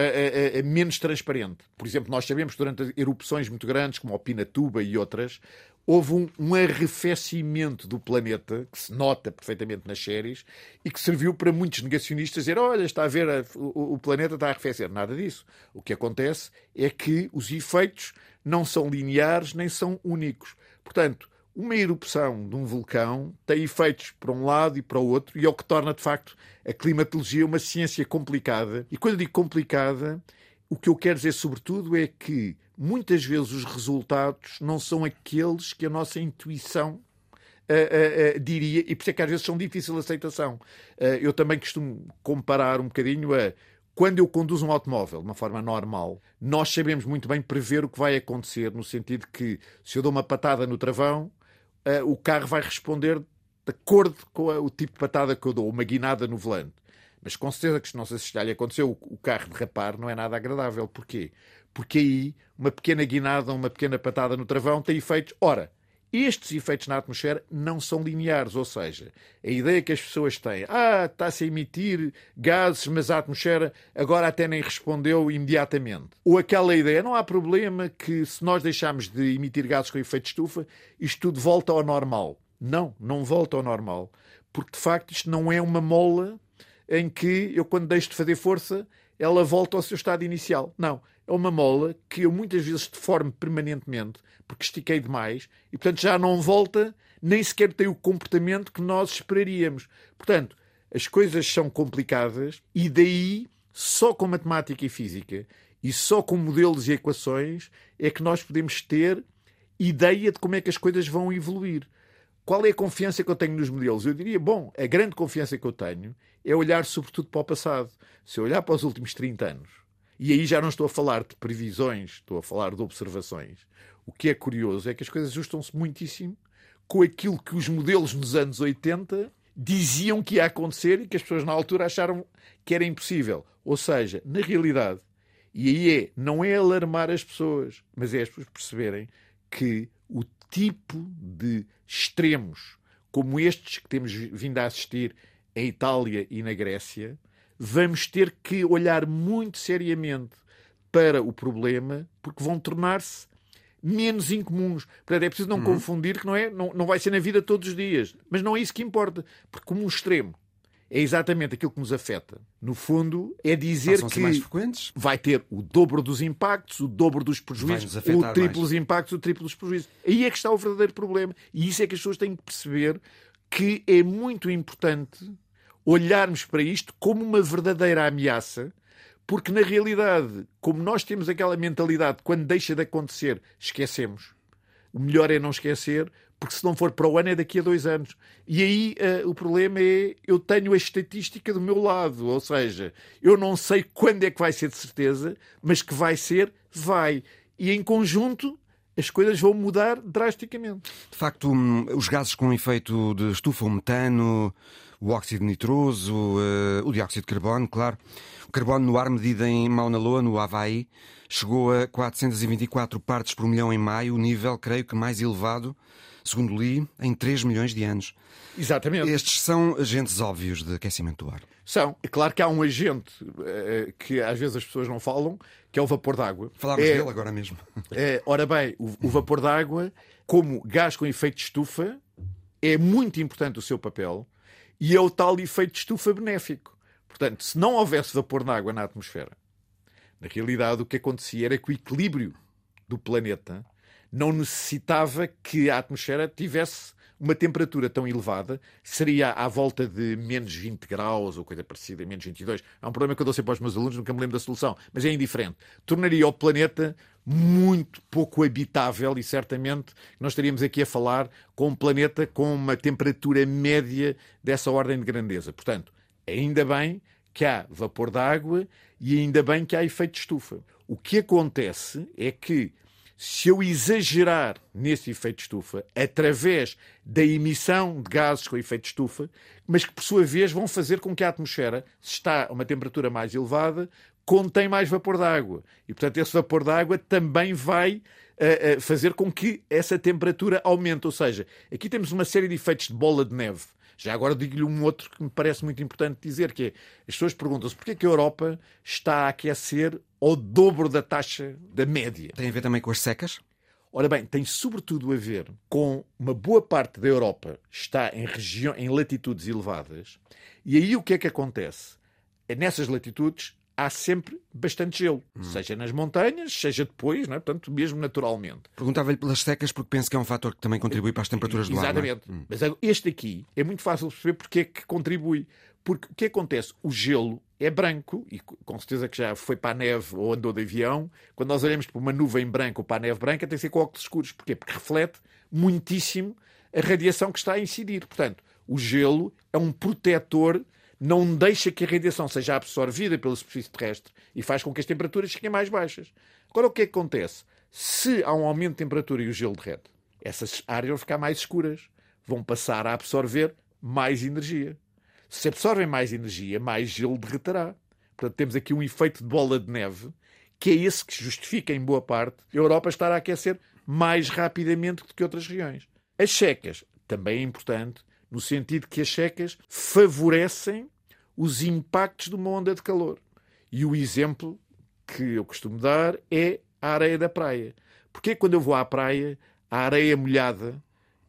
é, é, é, menos transparente. Por exemplo, nós sabemos que durante erupções muito grandes, como o Pinatuba e outras, houve um, um, arrefecimento do planeta, que se nota perfeitamente nas séries, e que serviu para muitos negacionistas dizer: olha, está a ver, a, o, o, planeta está a arrefecer. Nada disso. O que acontece é que os efeitos não são lineares nem são únicos. Portanto, uma erupção de um vulcão tem efeitos para um lado e para o outro, e é o que torna, de facto, a climatologia uma ciência complicada. E quando eu digo complicada, o que eu quero dizer, sobretudo, é que muitas vezes os resultados não são aqueles que a nossa intuição Uh, uh, uh, diria, e por isso é que às vezes são difíceis de aceitação. eu também costumo comparar um bocadinho a quando eu conduzo um automóvel de uma forma normal, nós sabemos muito bem prever o que vai acontecer, no sentido que se eu dou uma patada no travão, uh, o carro vai responder de acordo com a, o tipo de patada que eu dou, uma guinada no volante. Mas com certeza que, não sei se já lhe aconteceu, o, o carro derrapar não é nada agradável. Porquê? Porque aí uma pequena guinada, uma pequena patada no travão tem efeitos. Ora, estes efeitos na atmosfera não são lineares, ou seja, a ideia que as pessoas têm, ah, está-se a emitir gases, mas a atmosfera agora até nem respondeu imediatamente. Ou aquela ideia, não há problema que se nós deixarmos de emitir gases com efeito de estufa, isto tudo volta ao normal. Não, não volta ao normal. Porque de facto isto não é uma mola em que eu, quando deixo de fazer força, ela volta ao seu estado inicial. Não. É uma mola que eu muitas vezes deformo permanentemente porque estiquei demais e, portanto, já não volta, nem sequer tem o comportamento que nós esperaríamos. Portanto, as coisas são complicadas e daí, só com matemática e física e só com modelos e equações é que nós podemos ter ideia de como é que as coisas vão evoluir. Qual é a confiança que eu tenho nos modelos? Eu diria, bom, a grande confiança que eu tenho é olhar sobretudo para o passado. Se eu olhar para os últimos 30 anos, e aí já não estou a falar de previsões, estou a falar de observações. O que é curioso é que as coisas ajustam-se muitíssimo com aquilo que os modelos nos anos 80 diziam que ia acontecer e que as pessoas na altura acharam que era impossível. Ou seja, na realidade, e aí é, não é alarmar as pessoas, mas é as pessoas perceberem que o tipo de extremos como estes que temos vindo a assistir em Itália e na Grécia, vamos ter que olhar muito seriamente para o problema, porque vão tornar-se menos incomuns. Portanto, é preciso não uhum. confundir que não, é, não, não vai ser na vida todos os dias. Mas não é isso que importa. Porque como um extremo é exatamente aquilo que nos afeta. No fundo, é dizer que vai ter o dobro dos impactos, o dobro dos prejuízos, o triplo dos impactos, o triplo dos prejuízos. Aí é que está o verdadeiro problema. E isso é que as pessoas têm que perceber que é muito importante olharmos para isto como uma verdadeira ameaça, porque na realidade, como nós temos aquela mentalidade, quando deixa de acontecer, esquecemos. O melhor é não esquecer, porque se não for para o ano é daqui a dois anos. E aí uh, o problema é eu tenho a estatística do meu lado, ou seja, eu não sei quando é que vai ser de certeza, mas que vai ser, vai. E em conjunto as coisas vão mudar drasticamente. De facto, hum, os gases com efeito de estufa, o metano, o óxido nitroso, uh, o dióxido de carbono, claro. O carbono no ar medido em Mauna Loa, no Havaí, chegou a 424 partes por milhão em maio, o nível, creio que, mais elevado segundo li, em 3 milhões de anos. Exatamente. Estes são agentes óbvios de aquecimento do ar. São. É claro que há um agente uh, que às vezes as pessoas não falam, que é o vapor d'água. Falámos é, dele agora mesmo. É, ora bem, o, o vapor d'água, como gás com efeito de estufa, é muito importante o seu papel e é o tal efeito de estufa benéfico. Portanto, se não houvesse vapor d'água na atmosfera, na realidade o que acontecia era que o equilíbrio do planeta não necessitava que a atmosfera tivesse uma temperatura tão elevada, seria à volta de menos 20 graus ou coisa parecida, menos 22. É um problema que eu dou sempre aos meus alunos, nunca me lembro da solução, mas é indiferente. Tornaria o planeta muito pouco habitável e certamente nós estaríamos aqui a falar com um planeta com uma temperatura média dessa ordem de grandeza. Portanto, ainda bem que há vapor d'água e ainda bem que há efeito de estufa. O que acontece é que se eu exagerar nesse efeito estufa, através da emissão de gases com efeito estufa, mas que por sua vez vão fazer com que a atmosfera, se está a uma temperatura mais elevada, contém mais vapor d'água. E, portanto, esse vapor d'água também vai uh, uh, fazer com que essa temperatura aumente. Ou seja, aqui temos uma série de efeitos de bola de neve. Já agora digo-lhe um outro que me parece muito importante dizer, que é, as pessoas perguntam-se porquê que a Europa está a aquecer ao dobro da taxa da média. Tem a ver também com as secas? Ora bem, tem sobretudo a ver com uma boa parte da Europa está em, região, em latitudes elevadas, e aí o que é que acontece? É nessas latitudes há sempre bastante gelo, hum. seja nas montanhas, seja depois, não é? portanto, mesmo naturalmente. Perguntava-lhe pelas secas porque penso que é um fator que também contribui para as temperaturas do ar. É? Exatamente. É? Hum. Mas este aqui é muito fácil de perceber porque é que contribui. Porque o que acontece? O gelo é branco, e com certeza que já foi para a neve ou andou de avião. Quando nós olhamos para uma nuvem branca ou para a neve branca, tem que ser com óculos escuros. Porquê? Porque reflete muitíssimo a radiação que está a incidir. Portanto, o gelo é um protetor não deixa que a radiação seja absorvida pela superfície terrestre e faz com que as temperaturas fiquem mais baixas. Agora, o que é que acontece? Se há um aumento de temperatura e o gelo derrete, essas áreas vão ficar mais escuras, vão passar a absorver mais energia. Se absorvem mais energia, mais gelo derreterá. Portanto, temos aqui um efeito de bola de neve, que é esse que justifica, em boa parte, a Europa estar a aquecer mais rapidamente do que outras regiões. As secas, também é importante, no sentido que as secas favorecem os impactos de uma onda de calor. E o exemplo que eu costumo dar é a areia da praia. Porque quando eu vou à praia, a areia molhada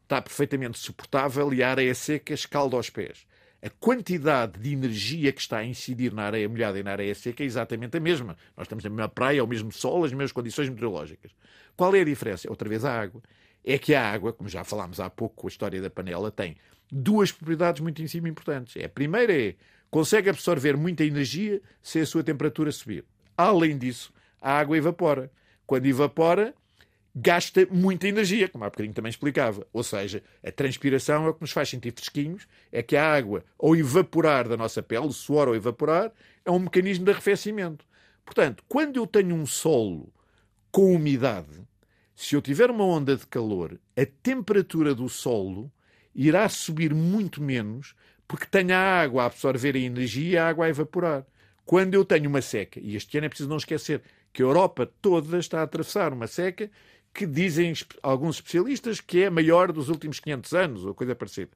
está perfeitamente suportável e a areia seca escalda aos pés. A quantidade de energia que está a incidir na areia molhada e na areia seca é exatamente a mesma. Nós estamos na mesma praia, ao mesmo sol, as mesmas condições meteorológicas. Qual é a diferença? Outra vez a água. É que a água, como já falámos há pouco com a história da panela, tem duas propriedades muito em cima importantes. É, a primeira é consegue absorver muita energia se a sua temperatura subir. Além disso, a água evapora. Quando evapora, gasta muita energia, como há bocadinho também explicava. Ou seja, a transpiração é o que nos faz sentir fresquinhos, é que a água, ao evaporar da nossa pele, o suor ao evaporar, é um mecanismo de arrefecimento. Portanto, quando eu tenho um solo com umidade, se eu tiver uma onda de calor, a temperatura do solo irá subir muito menos porque tem a água a absorver a energia e a água a evaporar. Quando eu tenho uma seca, e este ano é preciso não esquecer que a Europa toda está a atravessar uma seca que dizem alguns especialistas que é a maior dos últimos 500 anos, ou coisa parecida.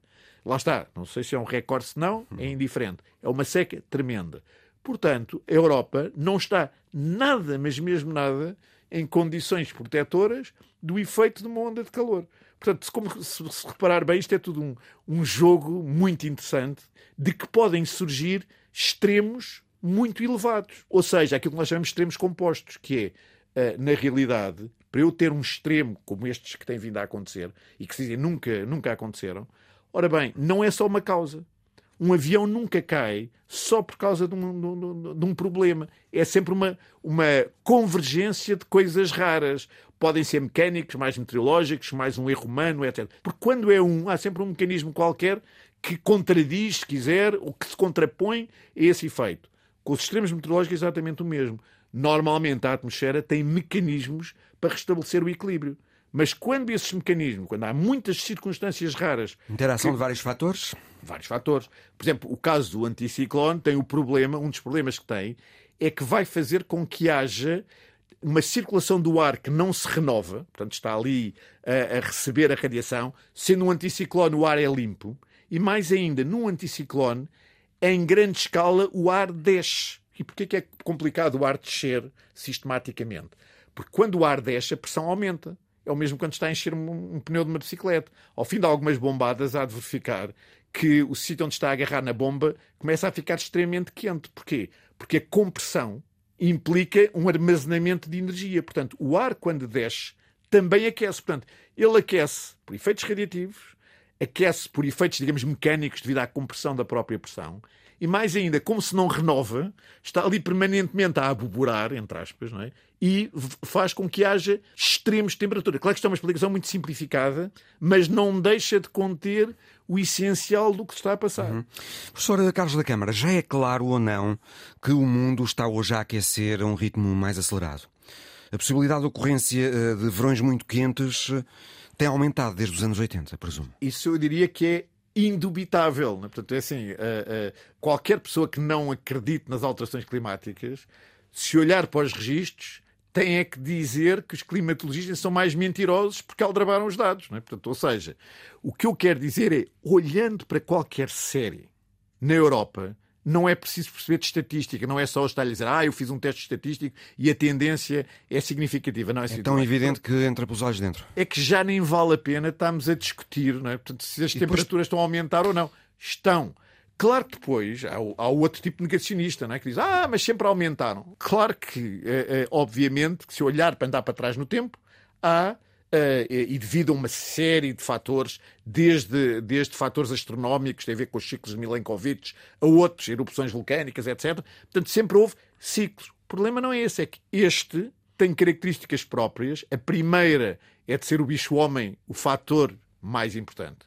Lá está, não sei se é um recorde, se não, é indiferente. É uma seca tremenda. Portanto, a Europa não está nada, mas mesmo nada, em condições protetoras do efeito de uma onda de calor. Portanto, se, como, se, se reparar bem, isto é tudo um, um jogo muito interessante de que podem surgir extremos muito elevados. Ou seja, aquilo que nós chamamos de extremos compostos, que é, uh, na realidade, para eu ter um extremo como estes que têm vindo a acontecer e que se dizem nunca, nunca aconteceram, ora bem, não é só uma causa. Um avião nunca cai só por causa de um, de de um problema. É sempre uma, uma convergência de coisas raras. Podem ser mecânicos, mais meteorológicos, mais um erro humano, etc. Porque quando é um, há sempre um mecanismo qualquer que contradiz, se quiser, ou que se contrapõe a esse efeito. Com os sistemas meteorológicos é exatamente o mesmo. Normalmente a atmosfera tem mecanismos para restabelecer o equilíbrio. Mas quando esses mecanismos, quando há muitas circunstâncias raras. Interação que... de vários fatores? Vários fatores. Por exemplo, o caso do anticiclone tem o problema, um dos problemas que tem, é que vai fazer com que haja uma circulação do ar que não se renova, portanto está ali a, a receber a radiação, sendo um anticiclone o ar é limpo, e mais ainda, num anticiclone, em grande escala o ar desce. E porquê que é complicado o ar descer sistematicamente? Porque quando o ar desce, a pressão aumenta. É o mesmo quando está a encher um, um pneu de uma bicicleta. Ao fim de algumas bombadas, há de verificar que o sítio onde está a agarrar na bomba começa a ficar extremamente quente. Porquê? Porque a compressão implica um armazenamento de energia. Portanto, o ar, quando desce, também aquece. Portanto, ele aquece por efeitos radiativos, aquece por efeitos, digamos, mecânicos devido à compressão da própria pressão e mais ainda, como se não renova, está ali permanentemente a aboborar, entre aspas, não é? e faz com que haja extremos de temperatura. Claro que isto é uma explicação muito simplificada, mas não deixa de conter o essencial do que está a passar. Uhum. Professor Carlos da Câmara, já é claro ou não que o mundo está hoje a aquecer a um ritmo mais acelerado? A possibilidade de ocorrência eh, de verões muito quentes eh, tem aumentado desde os anos 80, presumo. Isso eu diria que é indubitável. Né? Portanto, é assim, uh, uh, qualquer pessoa que não acredite nas alterações climáticas, se olhar para os registros, tem é que dizer que os climatologistas são mais mentirosos porque aldrabaram os dados. Não é? Portanto, ou seja, o que eu quero dizer é, olhando para qualquer série na Europa, não é preciso perceber de estatística, não é só estar a dizer, ah, eu fiz um teste estatístico e a tendência é significativa. Não, é, é tão evidente que entra pelos olhos dentro. É que já nem vale a pena estarmos a discutir não é? Portanto, se as e temperaturas depois... estão a aumentar ou não. Estão. Claro que depois há, há outro tipo de negacionista não é? que diz, ah, mas sempre aumentaram. Claro que, é, é, obviamente, que se olhar para andar para trás no tempo, há Uh, e devido a uma série de fatores, desde, desde fatores astronómicos, tem a ver com os ciclos de Milankovitch, a outros, erupções vulcânicas, etc. Portanto, sempre houve ciclos. O problema não é esse, é que este tem características próprias. A primeira é de ser o bicho-homem o fator mais importante.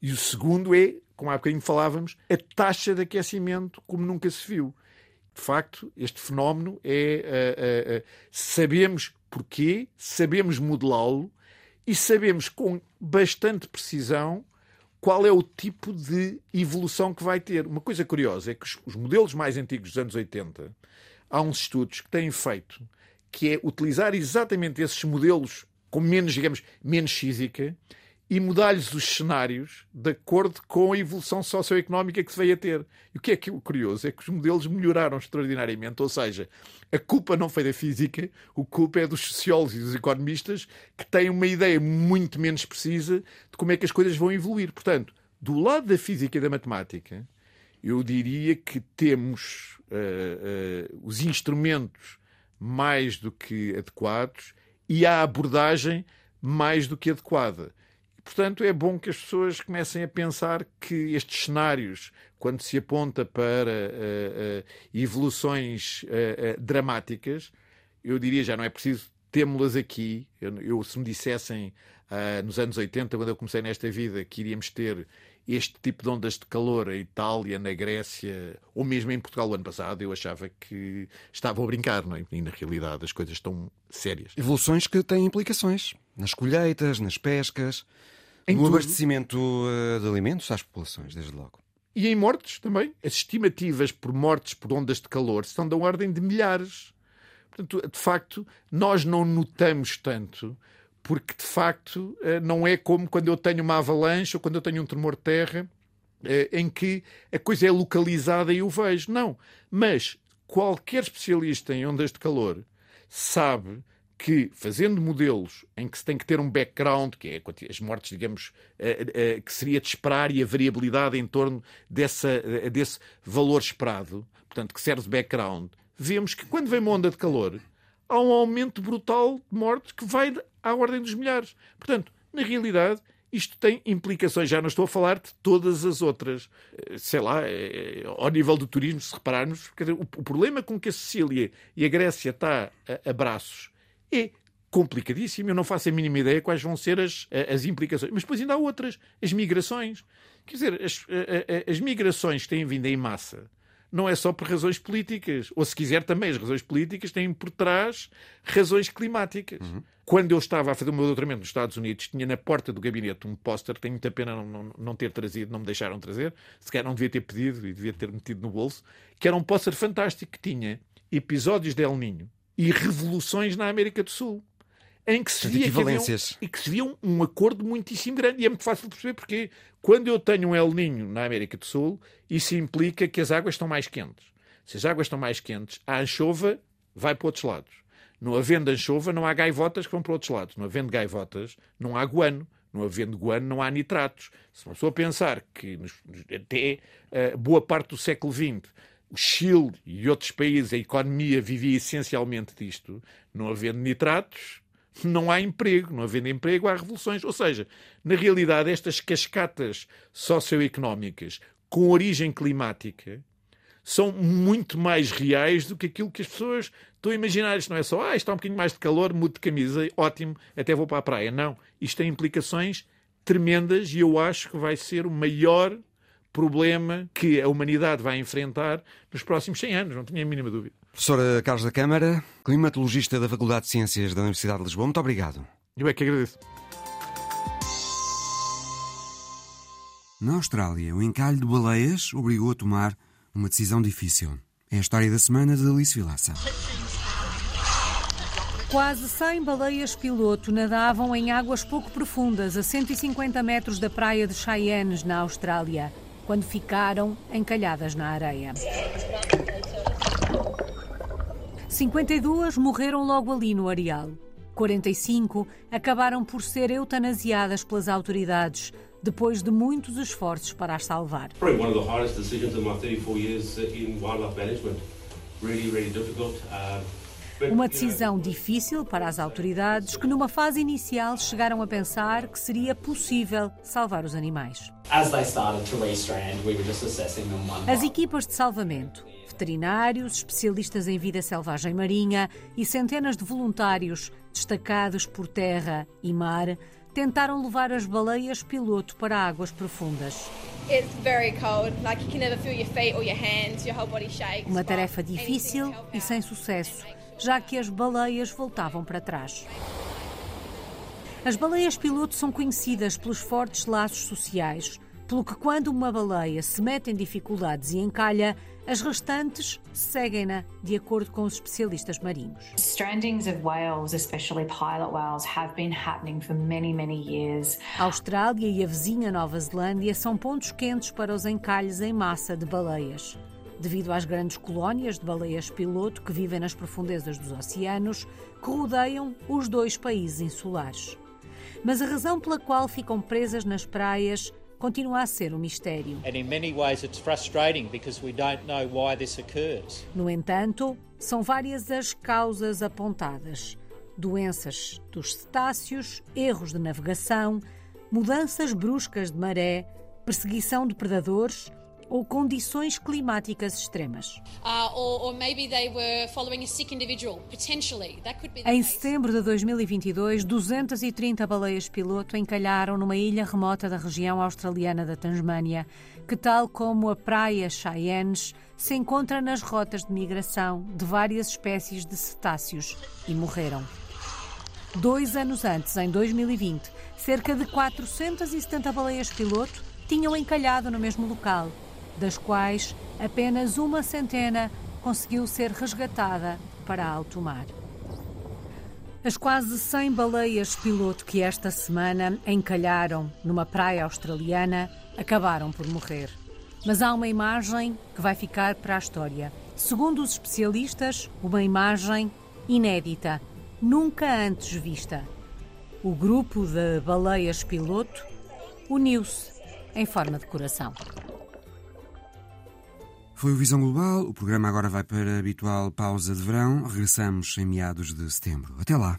E o segundo é, como há bocadinho falávamos, a taxa de aquecimento como nunca se viu. De facto, este fenómeno é. Uh, uh, sabemos porquê, sabemos modelá-lo e sabemos com bastante precisão qual é o tipo de evolução que vai ter. Uma coisa curiosa é que os, modelos mais antigos dos anos 80, há uns estudos que têm feito que é utilizar exatamente esses modelos com menos, digamos, menos física e mudar-lhes os cenários de acordo com a evolução socioeconómica que se veio a ter. E o que é que é curioso é que os modelos melhoraram extraordinariamente, ou seja, a culpa não foi da física, o culpa é dos sociólogos e dos economistas que têm uma ideia muito menos precisa de como é que as coisas vão evoluir. Portanto, do lado da física e da matemática, eu diria que temos uh, uh, os instrumentos mais do que adequados e a abordagem mais do que adequada. Portanto, é bom que as pessoas comecem a pensar que estes cenários, quando se aponta para uh, uh, evoluções uh, dramáticas, eu diria já não é preciso temos-las aqui. Eu, eu, se me dissessem uh, nos anos 80, quando eu comecei nesta vida, que iríamos ter este tipo de ondas de calor em Itália, na Grécia, ou mesmo em Portugal o ano passado, eu achava que estavam a brincar, não é? E na realidade as coisas estão sérias. Evoluções que têm implicações nas colheitas, nas pescas, em no tudo. abastecimento uh, de alimentos às populações, desde logo. E em mortes também. As estimativas por mortes por ondas de calor são da ordem de milhares. Portanto, de facto, nós não notamos tanto porque de facto eh, não é como quando eu tenho uma avalanche ou quando eu tenho um tremor de terra eh, em que a coisa é localizada e eu vejo. Não. Mas qualquer especialista em ondas de calor sabe que, fazendo modelos em que se tem que ter um background, que é as mortes, digamos, eh, que seria de esperar e a variabilidade em torno dessa, desse valor esperado, portanto, que serve de background, vemos que quando vem uma onda de calor, há um aumento brutal de mortes que vai à ordem dos milhares. Portanto, na realidade, isto tem implicações. Já não estou a falar de todas as outras. Eh, sei lá, eh, ao nível do turismo, se repararmos, o problema com que a Sicília e a Grécia está a, braços é complicadíssimo. Eu não faço a mínima ideia quais vão ser as, as implicações. Mas depois ainda há outras. As migrações. Quer dizer, as, as migrações que têm vindo em massa não é só por razões políticas. Ou, se quiser, também as razões políticas têm por trás razões climáticas. Uhum. Quando eu estava a fazer o meu doutoramento nos Estados Unidos, tinha na porta do gabinete um póster, tenho muita pena não, não, não, ter trazido, não me deixaram trazer, sequer não devia ter pedido e devia ter metido no bolso, que era um póster fantástico que tinha episódios de El Ninho e revoluções na América do Sul em que se via que havia um, e que se via um, um, acordo muitíssimo grande. E é muito fácil de perceber porque quando eu tenho um El Ninho na América do Sul, isso implica que as águas estão mais quentes. Se as águas estão mais quentes, a anchova vai para outros lados. Não havendo anchova, não há gaivotas que vão para outros lados. Não havendo gaivotas, não há guano. Não havendo guano, não há nitratos. Se uma pessoa pensar que nos, até uh, boa parte do século XX o Chile e outros países, a economia vivia essencialmente disto, não havendo nitratos, não há emprego, não havendo emprego, há revoluções. Ou seja, na realidade, estas cascatas socioeconómicas com origem climática são muito mais reais do que aquilo que as pessoas estão a imaginar. Isto não é só, ah, está um bocadinho mais de calor, mudo de camisa, ótimo, até vou para a praia. Não. Isto tem implicações tremendas e eu acho que vai ser o maior problema que a humanidade vai enfrentar nos próximos 100 anos, não tenho a mínima dúvida. Professora Carlos da Câmara, climatologista da Faculdade de Ciências da Universidade de Lisboa, muito obrigado. Eu é que agradeço. Na Austrália, o encalhe de baleias obrigou a tomar uma decisão difícil. É a história da semana de Alice Vilaça. Quase 100 baleias piloto nadavam em águas pouco profundas, a 150 metros da praia de Cheyennes, na Austrália, quando ficaram encalhadas na areia. 52 morreram logo ali no areal. 45 acabaram por ser eutanasiadas pelas autoridades depois de muitos esforços para as salvar. One of the hardest decisions in my 34 years in wildlife management. Really, really difficult. Uh... Uma decisão difícil para as autoridades que, numa fase inicial, chegaram a pensar que seria possível salvar os animais. As equipas de salvamento, veterinários, especialistas em vida selvagem marinha e centenas de voluntários destacados por terra e mar tentaram levar as baleias piloto para águas profundas. Uma tarefa difícil e sem sucesso já que as baleias voltavam para trás. As baleias piloto são conhecidas pelos fortes laços sociais, pelo que quando uma baleia se mete em dificuldades e encalha, as restantes seguem-na, de acordo com os especialistas marinhos. Strandings of whales, especially pilot whales, have been happening for many, many years. A Austrália e a vizinha Nova Zelândia são pontos quentes para os encalhes em massa de baleias devido às grandes colónias de baleias piloto que vivem nas profundezas dos oceanos que rodeiam os dois países insulares. Mas a razão pela qual ficam presas nas praias continua a ser um mistério. No entanto, são várias as causas apontadas: doenças dos cetáceos, erros de navegação, mudanças bruscas de maré, perseguição de predadores ou condições climáticas extremas. Uh, em setembro de 2022, 230 baleias piloto encalharam numa ilha remota da região australiana da Tasmânia, que, tal como a praia Cheyennes, se encontra nas rotas de migração de várias espécies de cetáceos e morreram. Dois anos antes, em 2020, cerca de 470 baleias piloto tinham encalhado no mesmo local das quais apenas uma centena conseguiu ser resgatada para alto mar. As quase 100 baleias piloto que esta semana encalharam numa praia australiana acabaram por morrer. Mas há uma imagem que vai ficar para a história. Segundo os especialistas, uma imagem inédita, nunca antes vista. O grupo de baleias piloto uniu-se em forma de coração. Foi o Visão Global. O programa agora vai para a habitual pausa de verão. Regressamos em meados de setembro. Até lá.